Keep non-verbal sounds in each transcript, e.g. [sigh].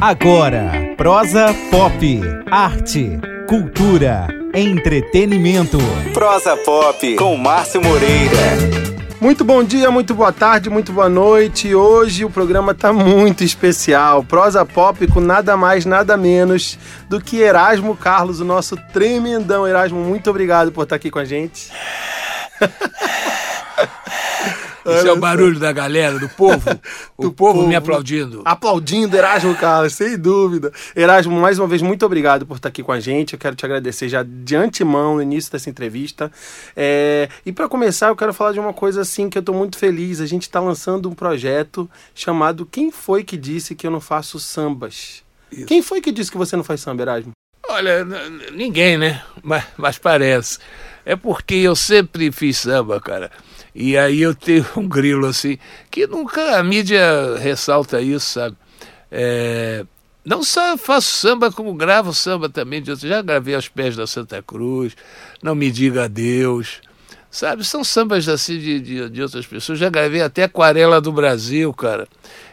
Agora, prosa pop, arte, cultura, entretenimento. Prosa Pop com Márcio Moreira. Muito bom dia, muito boa tarde, muito boa noite. Hoje o programa tá muito especial. Prosa Pop com nada mais, nada menos do que Erasmo Carlos, o nosso tremendão Erasmo. Muito obrigado por estar aqui com a gente. [laughs] Esse é o barulho da galera, do povo. [laughs] O Do povo, povo. me aplaudindo. Aplaudindo Erasmo Carlos, sem dúvida. Erasmo, mais uma vez, muito obrigado por estar aqui com a gente. Eu quero te agradecer já de antemão no início dessa entrevista. É, E para começar, eu quero falar de uma coisa assim que eu estou muito feliz. A gente está lançando um projeto chamado Quem Foi Que Disse Que Eu Não Faço Sambas? Isso. Quem foi que disse que você não faz samba, Erasmo? Olha, ninguém, né? [laughs] Mas, mas parece. É porque eu sempre fiz samba, cara. E aí eu tenho um grilo assim, que nunca a mídia ressalta isso, sabe? É, não só faço samba, como gravo samba também. Já gravei aos pés da Santa Cruz, Não Me Diga Adeus. Sabe, são sambas assim de, de, de outras pessoas. Já gravei até Aquarela do Brasil, cara.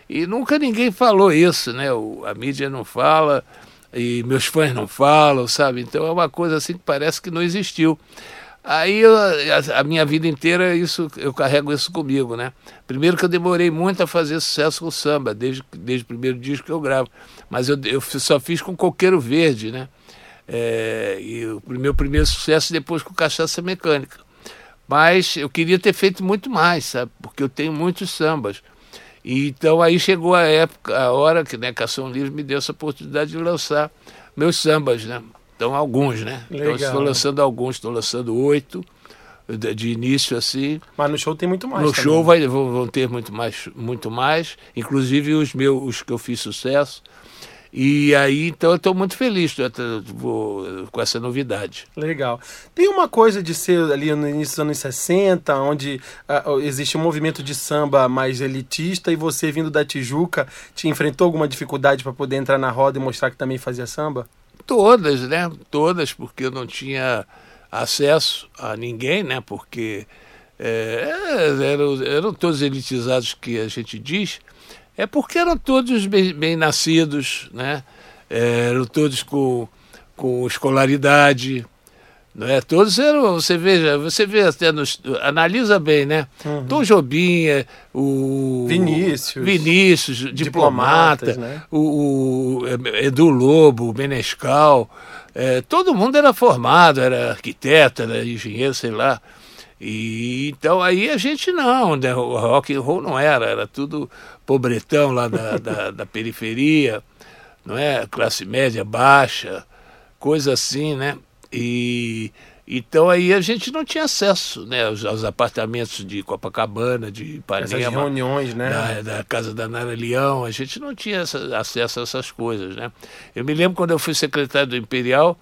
E nunca ninguém falou isso, né? O, a mídia não fala e meus fãs não falam, sabe? Então é uma coisa assim que parece que não existiu. Aí eu- a, a minha vida inteira isso eu carrego isso comigo, né? Primeiro que eu demorei muito a fazer sucesso com samba, desde, desde o primeiro disco que eu gravo. Mas eu, eu só fiz com Coqueiro Verde, né? É, e o meu primeiro sucesso depois com Cachaça Mecânica. Mas eu queria ter feito muito mais, sabe? Porque eu tenho muitos sambas. E, então aí chegou a época, a hora que né, Cação Livre me deu essa oportunidade de lançar meus sambas, né? Então alguns, né? Então Legal. estou lançando alguns, estou lançando oito de, início assim. Mas no show tem muito mais. no também. show vai, vão, ter muito mais, muito mais, inclusive os meus, os que eu fiz sucesso. E aí, então eu estou muito feliz vou, com essa novidade. Legal. Tem uma coisa de ser ali no início dos anos 60, onde ah, existe um movimento de samba mais elitista e você vindo da Tijuca, te enfrentou alguma dificuldade para poder entrar na roda e mostrar que também fazia samba? Todas, né? Todas, porque eu não tinha acesso a ninguém, né? Porque é, eram, eram todos elitizados que a gente diz, é porque eram todos bem, bem nascidos, né? É, eram todos com, com escolaridade, não é? Todos eram, você veja, você vê até nos, analisa bem, né? Tom Jobim, é, o Vinícius. Vinícius, diplomata, né? o, o eh, Edu Lobo, o Menescal, eh, todo mundo era formado, era arquiteto, era engenheiro, sei lá. E então aí a gente não, né? o rock and roll não era, era tudo pobretão lá da, [laughs] da, da periferia, não é? Classe média baixa, coisa assim, né? E então aí a gente não tinha acesso, né, aos, aos apartamentos de Copacabana, de Essas Ipanema, reuniões, né? da, da casa da Nara Leão, a gente não tinha essa- acesso a essas coisas, né? Eu me lembro quando eu fui secretário do Imperial,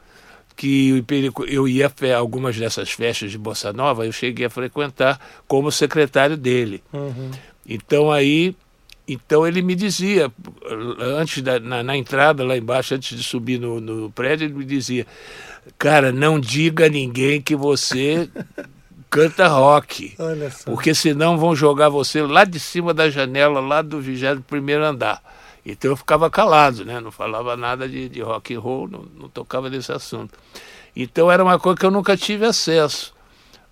que eu ia a algumas dessas festas de Bossa Nova, eu cheguei a frequentar como secretário dele. Uhum. Então aí, então ele me dizia, antes da, na, na entrada lá embaixo, antes de subir no, no prédio, ele me dizia, cara, não diga a ninguém que você [laughs] canta rock. Porque senão vão jogar você lá de cima da janela, lá do 21 andar. Então eu ficava calado, né? Não falava nada de, de rock and roll, não, não tocava nesse assunto. Então era uma coisa que eu nunca tive acesso.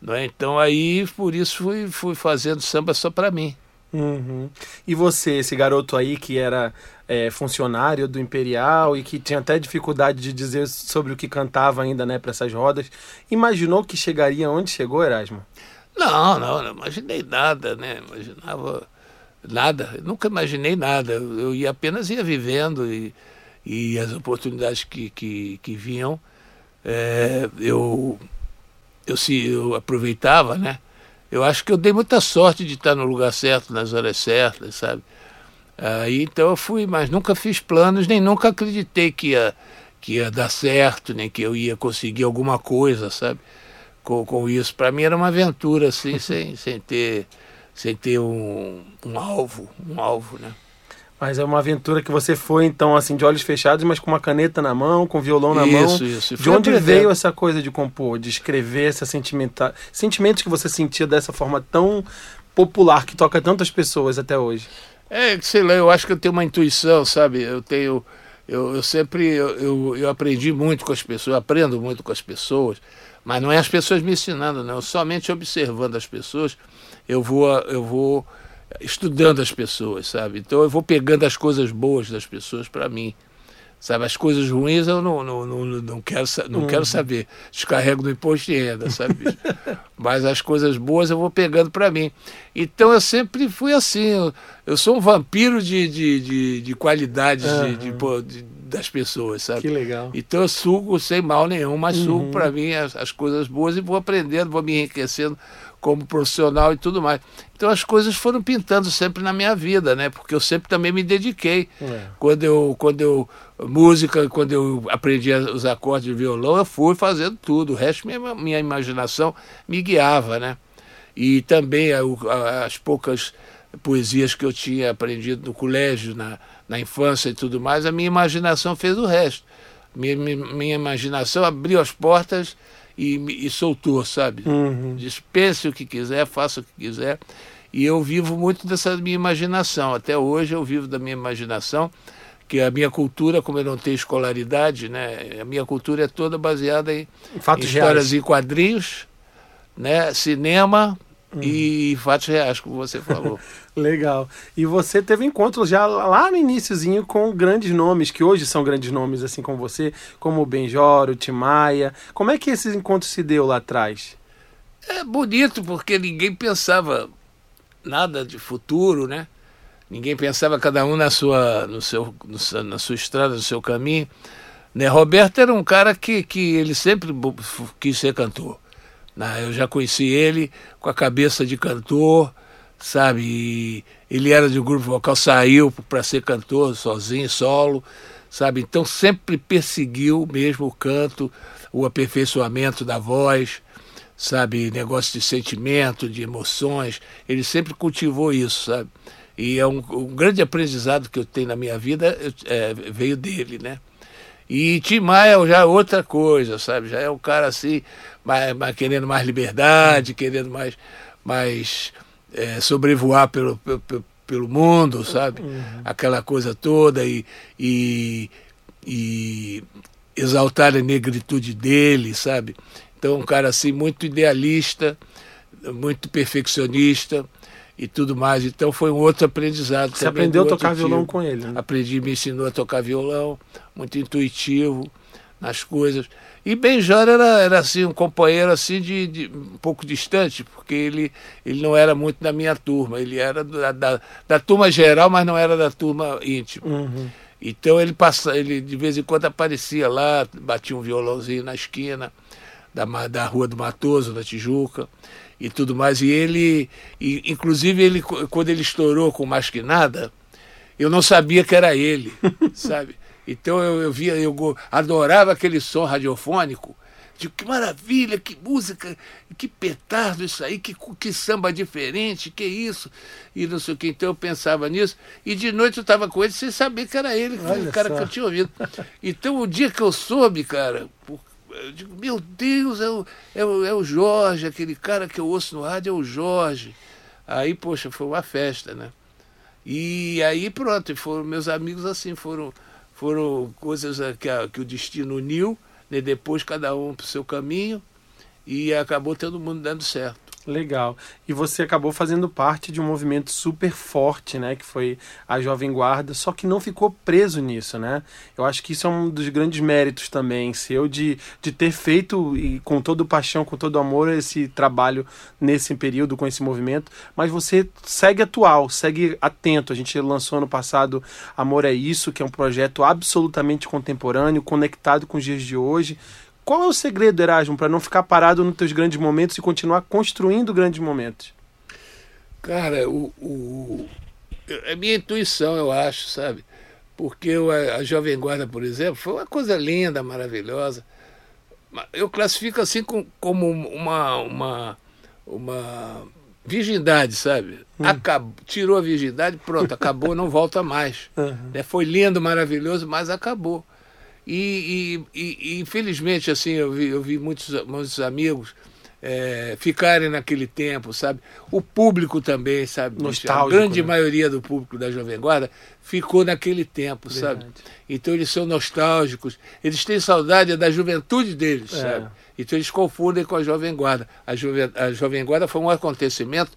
Não é? Então aí, por isso, fui, fui fazendo samba só para mim. Uhum. E você, esse garoto aí que era é, funcionário do Imperial e que tinha até dificuldade de dizer sobre o que cantava ainda, né, para essas rodas, imaginou que chegaria onde chegou, Erasmo? Não, não, não imaginei nada, né? Imaginava nada, nunca imaginei nada. Eu, eu ia apenas ia vivendo e, e as oportunidades que, que, que vinham, é, eu, eu, se, eu aproveitava, né? Eu acho que eu dei muita sorte de estar no lugar certo, nas horas certas, sabe? Aí então eu fui, mas nunca fiz planos, nem nunca acreditei que ia, que ia dar certo, nem que eu ia conseguir alguma coisa, sabe? Com, com isso. Para mim era uma aventura, assim, [laughs] sem, sem ter, sem ter um, um alvo, um alvo, né? Mas é uma aventura que você foi, então, assim, de olhos fechados, mas com uma caneta na mão, com violão na mão. Isso, isso. De onde aprendendo. veio essa coisa de compor, de escrever essa sentimenta... sentimentos que você sentia dessa forma tão popular, que toca tantas pessoas até hoje? É, sei lá, eu acho que eu tenho uma intuição, sabe? Eu tenho. Eu, eu sempre eu, eu, eu aprendi muito com as pessoas, eu aprendo muito com as pessoas, mas não é as pessoas me ensinando, não. Somente observando as pessoas, eu vou, eu vou estudando as pessoas, sabe? Então eu vou pegando as coisas boas das pessoas para mim. Sabe, as coisas ruins eu não, não, não, não, quero, não uhum. quero saber. Descarrego no imposto de renda, sabe? [laughs] Mas as coisas boas eu vou pegando para mim. Então eu sempre fui assim. Eu, eu sou um vampiro de, de, de, de qualidades uhum. de, de, das pessoas, sabe? Que legal. Então eu sugo sem mal nenhum, mas uhum. sugo para mim as, as coisas boas e vou aprendendo, vou me enriquecendo como profissional e tudo mais. Então as coisas foram pintando sempre na minha vida, né? Porque eu sempre também me dediquei. É. Quando eu quando eu música, quando eu aprendi os acordes de violão, eu fui fazendo tudo. O resto minha minha imaginação me guiava, né? E também as poucas poesias que eu tinha aprendido no colégio, na, na infância e tudo mais, a minha imaginação fez o resto. Minha, minha, minha imaginação abriu as portas e, e soltou, sabe? Uhum. Dispense o que quiser, faça o que quiser. E eu vivo muito dessa minha imaginação. Até hoje eu vivo da minha imaginação, que a minha cultura, como eu não tenho escolaridade, né? A minha cultura é toda baseada em, em histórias e quadrinhos, né? Cinema, E fatos reais, como você falou. [laughs] Legal. E você teve encontros já lá no iníciozinho com grandes nomes, que hoje são grandes nomes, assim como você, como o Benjoro, o Timaya. Como é que esses encontros se deu lá atrás? É bonito, porque ninguém pensava nada de futuro, né? Ninguém pensava cada um na sua, no seu, no, na sua estrada, no seu caminho. Né? Roberto era um cara que, que ele sempre quis ser cantor. Né? Eu já conheci ele com a cabeça de cantor, sabe? E ele era de um grupo vocal, saiu para ser cantor sozinho, solo, sabe? Então sempre perseguiu mesmo o canto, o aperfeiçoamento da voz, sabe? Negócio de sentimento, de emoções. Ele sempre cultivou isso, sabe? E é um, um grande aprendizado que eu tenho na minha vida é, veio dele, né? E Tim Maia já é outra coisa, sabe? Já é um cara assim, mais, mais querendo mais liberdade, querendo mais, mais é, sobrevoar pelo, pelo, pelo mundo, sabe? Uhum. Aquela coisa toda e, e, e exaltar a negritude dele, sabe? Então, um cara assim muito idealista, muito perfeccionista, e tudo mais. Então foi um outro aprendizado. Você aprendeu a tocar tipo. violão com ele? Né? Aprendi, me ensinou a tocar violão, muito intuitivo nas coisas. E Benjor era, era assim, um companheiro assim de, de, um pouco distante, porque ele, ele não era muito da minha turma, ele era da, da, da turma geral, mas não era da turma íntima. Uhum. Então ele passa, ele de vez em quando aparecia lá, batia um violãozinho na esquina da, da rua do Matoso, da Tijuca e tudo mais. E ele, e, inclusive, ele, quando ele estourou com Mais Que Nada, eu não sabia que era ele, [laughs] sabe? Então eu, eu via, eu adorava aquele som radiofônico. Digo, que maravilha, que música, que petardo isso aí, que, que samba diferente, que isso, e não sei o que. Então eu pensava nisso, e de noite eu estava com ele sem saber que era ele, o cara só. que eu tinha ouvido. Então o dia que eu soube, cara, por, eu digo, meu Deus, é o, é, o, é o Jorge, aquele cara que eu ouço no rádio é o Jorge. Aí, poxa, foi uma festa, né? E aí pronto, foram meus amigos assim, foram, foram coisas que, a, que o destino uniu, né? depois cada um para o seu caminho, e acabou todo mundo dando certo. Legal. E você acabou fazendo parte de um movimento super forte, né? Que foi a Jovem Guarda, só que não ficou preso nisso, né? Eu acho que isso é um dos grandes méritos também seu de, de ter feito e com todo paixão, com todo amor esse trabalho nesse período com esse movimento, mas você segue atual, segue atento. A gente lançou no passado Amor é Isso, que é um projeto absolutamente contemporâneo, conectado com os dias de hoje qual é o segredo, Erasmo, para não ficar parado nos teus grandes momentos e continuar construindo grandes momentos? Cara, o, o, é minha intuição, eu acho, sabe? Porque a, a Jovem Guarda, por exemplo, foi uma coisa linda, maravilhosa. Eu classifico assim com, como uma, uma, uma virgindade, sabe? Hum. Acabou, tirou a virgindade, pronto, acabou, não volta mais. [laughs] Uhum. Foi lindo, maravilhoso, mas acabou. E, e, e, infelizmente, assim, eu vi, eu vi muitos, muitos amigos é, ficarem naquele tempo, sabe? O público também, sabe? Nostálgico, A grande né? maioria do público da Jovem Guarda ficou naquele tempo, sabe? Verdade. Então eles são nostálgicos, eles têm saudade da juventude deles, É. sabe? Então eles confundem com a Jovem Guarda. A Jovem, a Jovem Guarda foi um acontecimento,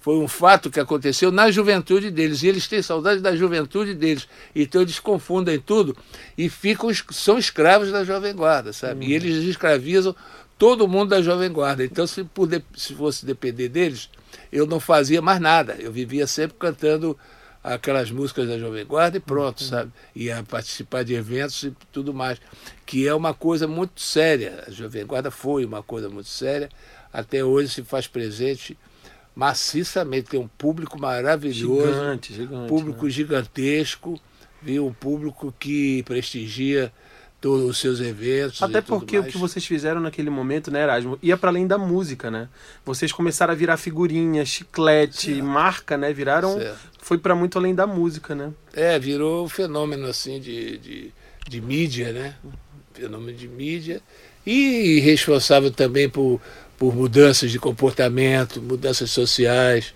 foi um fato que aconteceu na juventude deles. E eles têm saudade da juventude deles. Então eles confundem tudo e ficam, são escravos da Jovem Guarda, sabe? Uhum. E eles escravizam todo mundo da Jovem Guarda. Então, se, de- se fosse depender deles, eu não fazia mais nada. Eu vivia sempre cantando aquelas músicas da Jovem Guarda e pronto, sabe? Ia participar de eventos e tudo mais. Que é uma coisa muito séria. A Jovem Guarda foi uma coisa muito séria. Até hoje se faz presente maciçamente. Tem um público maravilhoso Gigante, gigante. público né? gigantesco, viu? Um público que prestigia todos os seus eventos. Até porque o que vocês fizeram naquele momento, né, Erasmo, ia para além da música, né? Vocês começaram a virar figurinha, chiclete, marca, né? Viraram. Certo. Foi para muito além da música, né? É, virou um fenômeno assim de, de, de mídia, né? Fenômeno de mídia. E responsável também por, por mudanças de comportamento, mudanças sociais,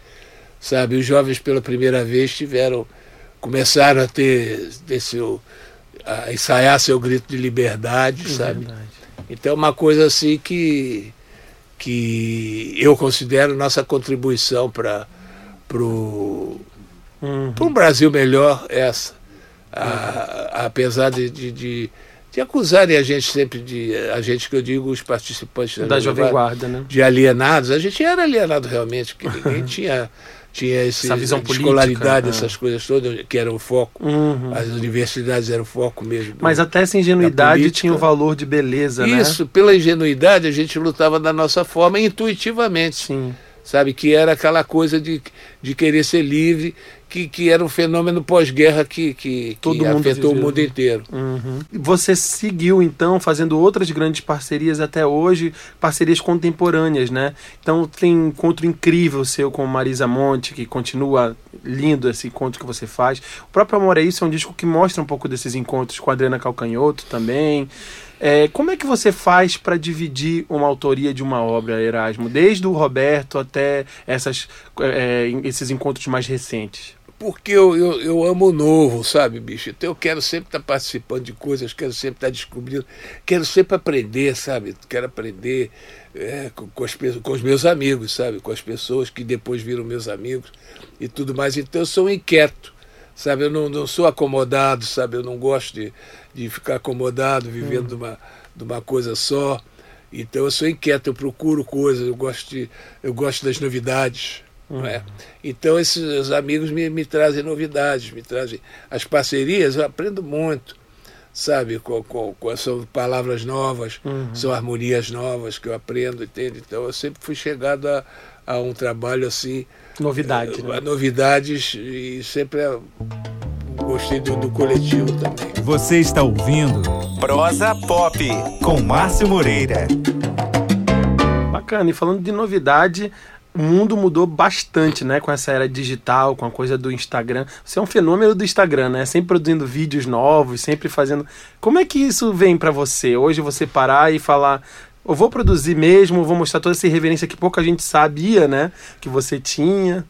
sabe? Os jovens pela primeira vez tiveram, começaram a ter, ter seu, a ensaiar seu grito de liberdade, sabe? Verdade. Então é uma coisa assim que, que eu considero nossa contribuição para o Uhum. para um Brasil melhor essa. A- apesar de, de, de, de acusarem a gente sempre de. A gente que eu digo, os participantes Da Jovem Guarda, né? de alienados, a gente era alienado realmente, que ninguém tinha, tinha esse, Essa visão política, escolaridade, né? essas coisas todas, que eram o foco. Uhum. As universidades eram o foco mesmo. do- Mas até essa ingenuidade política. tinha o valor de beleza, né? Isso, pela ingenuidade, a gente lutava da nossa forma, intuitivamente Sim. sabe? Que era aquela coisa de, de querer ser livre, que, que era um fenômeno pós-guerra que, que, Todo que mundo afetou o mundo né? inteiro. Uhum. Você seguiu, então, fazendo outras grandes parcerias até hoje, parcerias contemporâneas, né? Então tem um encontro incrível seu com Marisa Monte, que continua lindo esse encontro que você faz. O próprio Amor é Isso é um disco que mostra um pouco desses encontros com a Adriana Calcanhoto também. É, como é que você faz para dividir uma autoria de uma obra, Erasmo? Desde o Roberto até essas, é, esses encontros mais recentes. Porque eu, eu, eu amo o novo, sabe, bicho? Então eu quero sempre estar participando de coisas, quero sempre estar descobrindo, quero sempre aprender, sabe? Quero aprender é, com, com, as, com os meus amigos, sabe? Com as pessoas que depois viram meus amigos e tudo mais. Então eu sou inquieto, sabe? Eu não, não sou acomodado, sabe? Eu não gosto de, de ficar acomodado, vivendo de, uma, de uma coisa só. Então eu sou inquieto, eu procuro coisas, eu gosto, de, eu gosto das novidades. Não é? Então esses amigos me, me trazem novidades, me trazem as parcerias, eu aprendo muito, sabe? Com, com, com- são palavras novas, são harmonias novas que eu aprendo, entende? Então eu sempre fui chegado a, a um trabalho assim, Novidade, a né? novidades e sempre eh, gostei do, do coletivo também. Você está ouvindo Prosa Pop com Márcio Moreira. Bacana. E falando de novidade, o mundo mudou bastante, né? Com essa era digital, com a coisa do Instagram. Você é um fenômeno do Instagram, né? Sempre produzindo vídeos novos, sempre fazendo. Como é que isso vem pra você? Hoje você parar e falar. Eu vou produzir mesmo, vou mostrar toda essa irreverência que pouca gente sabia, né? Que você tinha.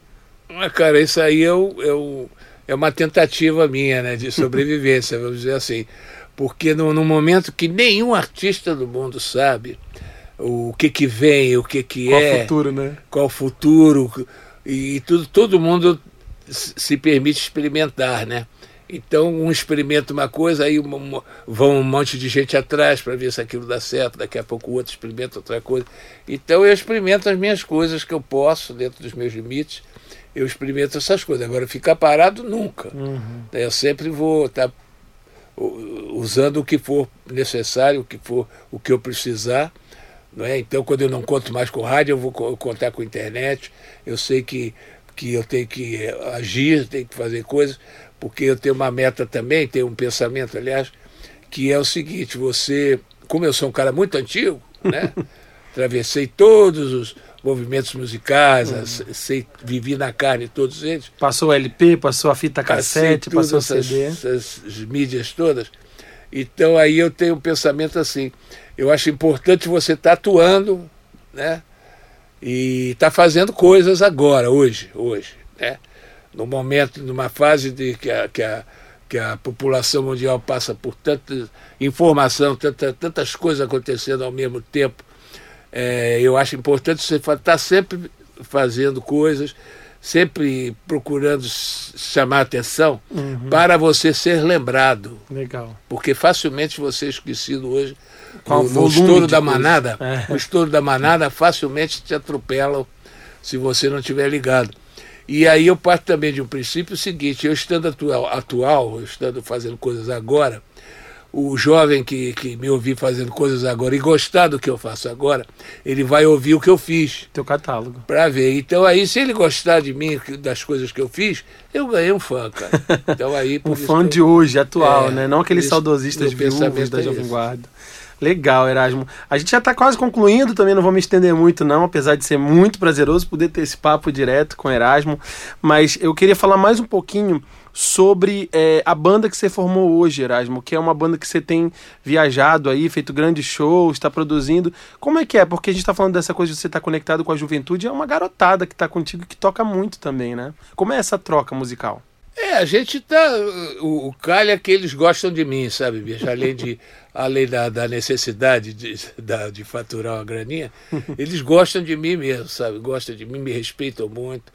Mas, cara, isso aí é, o- é, é uma tentativa minha, né, de sobrevivência, [laughs] vamos dizer assim. Porque no, no momento que nenhum artista do mundo sabe o que que vem, o que que Qual é, o futuro, né? qual o futuro, e, tudo, todo mundo se permite experimentar, né? Então, um experimenta uma coisa, aí uma- uma- vão um monte de gente atrás para ver se aquilo dá certo, daqui a pouco o outro experimenta outra coisa. Então, eu experimento as minhas coisas que eu posso, dentro dos meus limites, eu experimento essas coisas. Agora, ficar parado, nunca. Eu sempre vou estar usando o que for necessário, o que for o que eu precisar. Não é? Então, quando eu não conto mais com rádio, eu vou co- contar com internet. Eu sei que, que eu tenho que eh, agir, tenho que fazer coisas, porque eu tenho uma meta também, tenho um pensamento, aliás, que é o seguinte: você, como eu sou um cara muito antigo, né? [laughs] Atravessei todos os movimentos musicais, as- sei, vivi na carne todos eles. Passou o LP, passou a fita cassete, passou o CD. essas mídias todas. Então aí eu tenho um pensamento assim, eu acho importante você estar atuando, né? E está fazendo coisas agora, hoje, hoje, né? No momento, numa fase de que a, que a, que a população mundial passa por tanta informação, tanta, tantas coisas acontecendo ao mesmo tempo, é, eu acho importante você estar tá sempre fazendo coisas, sempre procurando chamar atenção Uhum. para você ser lembrado. Legal. Porque facilmente você é esquecido hoje. O no, no estouro da manada, É. o estouro da manada facilmente te atropelam se você não estiver ligado. E aí eu parto também de um princípio seguinte, eu estando atual, atual eu estando fazendo coisas agora, o jovem que, que me ouvir fazendo coisas agora e gostar do que eu faço agora, ele vai ouvir o que eu fiz Teu catálogo. para ver. Então aí, se ele gostar de mim, das coisas que eu fiz, eu ganhei um fã, cara. Então aí, [laughs] Um fã que de hoje, atual, É, né? Não aqueles saudosistas pensamento da é Jovem. Guarda. Legal, Erasmo. A gente já está quase concluindo, também não vou me estender muito, não, apesar de ser muito prazeroso poder ter esse papo direto com Erasmo. Mas eu queria falar mais um pouquinho sobre é, a banda que você formou hoje, Erasmo, que é uma banda que você tem viajado aí, feito grandes shows, está produzindo. Como é que é? Porque a gente está falando dessa coisa de você estar conectado com a juventude, é uma garotada que está contigo que toca muito também, né? Como é essa troca musical? É, a gente tá. O, o calha é que eles gostam de mim, sabe, bicho? Além, de, além da, da necessidade de, da, de faturar uma graninha, eles gostam de mim mesmo, sabe? Gostam de mim, me respeitam muito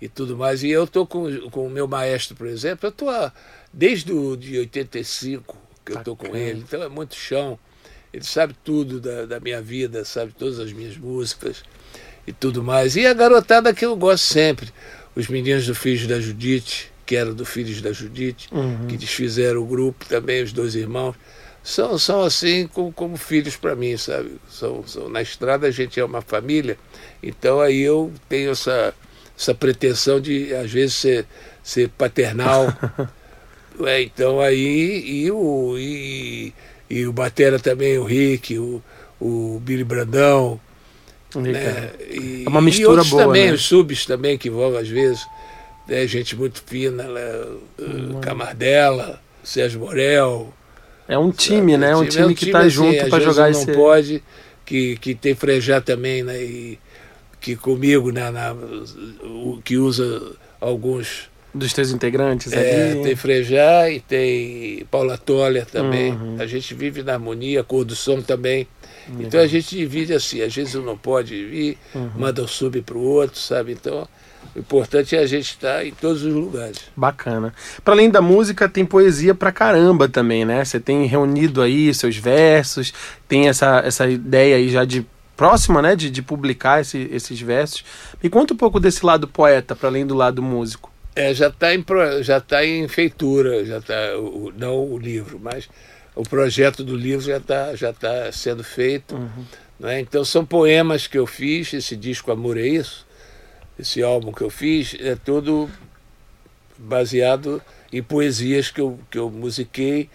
e tudo mais. E eu tô com, com o meu maestro, por exemplo, eu há- desde o de 85 que eu tô com ele, então é muito chão. Ele sabe tudo da, da minha vida, sabe todas as minhas músicas e tudo mais. E a garotada que eu gosto sempre, os meninos do Filhos da Judite, que eram do Filhos da Judite, Uhum. que desfizeram o grupo também, os dois irmãos, são, são assim como, como filhos para mim, sabe? São, são, na estrada a gente é uma família, então aí eu tenho essa, essa pretensão de, às vezes, ser, ser paternal. [laughs] É, então aí, e o, e, e o Batera também, o Rick, o, o Billy Brandão, né? E, É uma mistura boa, também, né? os subs também que vão às vezes, né? gente muito fina, né? Hum. Camardella, Sérgio Morel. É um time, né? É um time, que tá assim, junto para jogar não esse. pode, que, que tem Frejá também, né? E que comigo, né? Na, o, que usa alguns. Dos teus integrantes É, ali. tem Frejá e tem Paula Toller também. Uhum. A gente vive na harmonia, cor do som também. Então a gente divide assim, às vezes um não pode vir, Uhum. manda o sub para o outro, sabe? Então o importante é a gente estar em todos os lugares. Bacana. Para além da música, tem poesia pra caramba também, né? Você tem reunido aí seus versos, tem essa, essa ideia aí já de próxima, né? De, de publicar esse- esses versos. Me conta um pouco desse lado poeta, para além do lado músico. É, já está em, já tá em feitura, já tá, o, não o livro, mas o projeto do livro já está já tá sendo feito. né? Então são poemas que eu fiz, esse disco Amor é Isso, esse álbum que eu fiz, é todo baseado em poesias que eu, que eu musiquei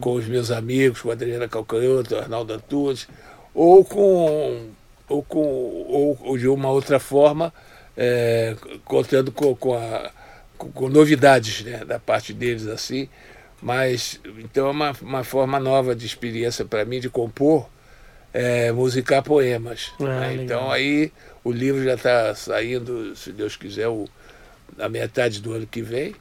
com os meus amigos, com a Adriana Calcanhoto, Arnaldo Antunes, ou com ou, com, ou, ou de uma outra forma, é, contando com, com, a, com, com novidades né, da parte deles assim. Mas então é uma, uma forma nova de experiência para mim de compor, é, musicar poemas. Ah, né? Então aí o livro já está saindo, se Deus quiser, o, na metade do ano que vem.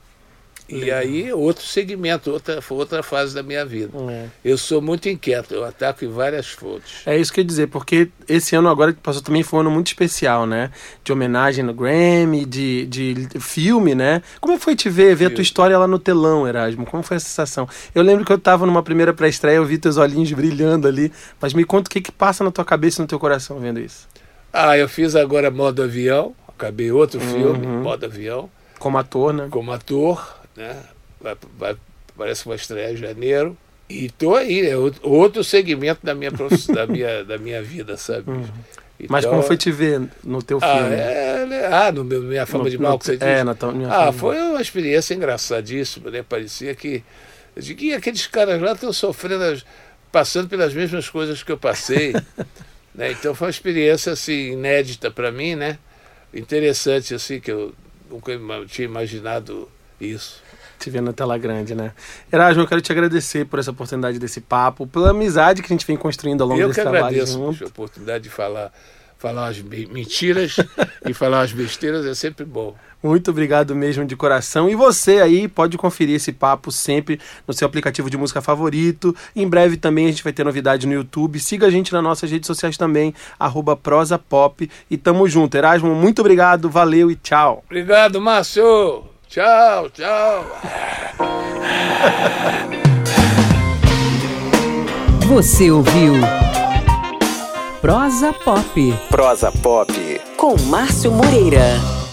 E aí outro segmento, outra, outra fase da minha vida. É. Eu sou muito inquieto, eu ataco em várias fontes. É isso que eu ia dizer, porque esse ano agora que passou também foi um ano muito especial, né? De homenagem no Grammy, de, de filme, né? Como foi te ver, ver a tua Filme. história lá no telão, Erasmo? Como foi a sensação? Eu lembro que eu tava numa primeira pré-estreia, eu vi teus olhinhos brilhando ali, mas me conta o que que passa na tua cabeça e no teu coração vendo isso. Ah, eu fiz agora Modo Avião, acabei outro filme, Uhum. Modo Avião, Como ator, né? como ator, né? Vai, vai- parece que vai estrear em janeiro. E tô aí, é outro- segmento da minha, profiss- da minha, da minha vida, sabe? Mas Então, como foi te ver no teu Ah, filme? é, né? ah no meu, minha fama No- de mal no- que você É, disse? na tua, minha Ah, foi uma experiência engraçadíssima, né? Parecia que. De que aqueles caras lá estão sofrendo, as- passando pelas mesmas coisas que eu passei. [laughs] né? Então foi uma experiência assim, inédita para mim, né? Interessante, assim, que eu nunca tinha imaginado isso. Te ver na tela grande, né? Erasmo, eu quero te agradecer por essa oportunidade desse papo, pela amizade que a gente vem construindo ao longo eu desse que trabalho agradeço junto. a oportunidade de falar, falar as mentiras [laughs] e falar as besteiras é sempre bom. Muito obrigado mesmo de coração. E você aí pode conferir esse papo sempre no seu aplicativo de música favorito. Em breve também a gente vai ter novidade no YouTube. Siga a gente nas nossas redes sociais também, arroba prosapop. E tamo junto. Erasmo, muito obrigado, valeu e tchau. Obrigado, Márcio. Tchau, tchau. Você ouviu Prosa Pop. Prosa Pop. Com Márcio Moreira.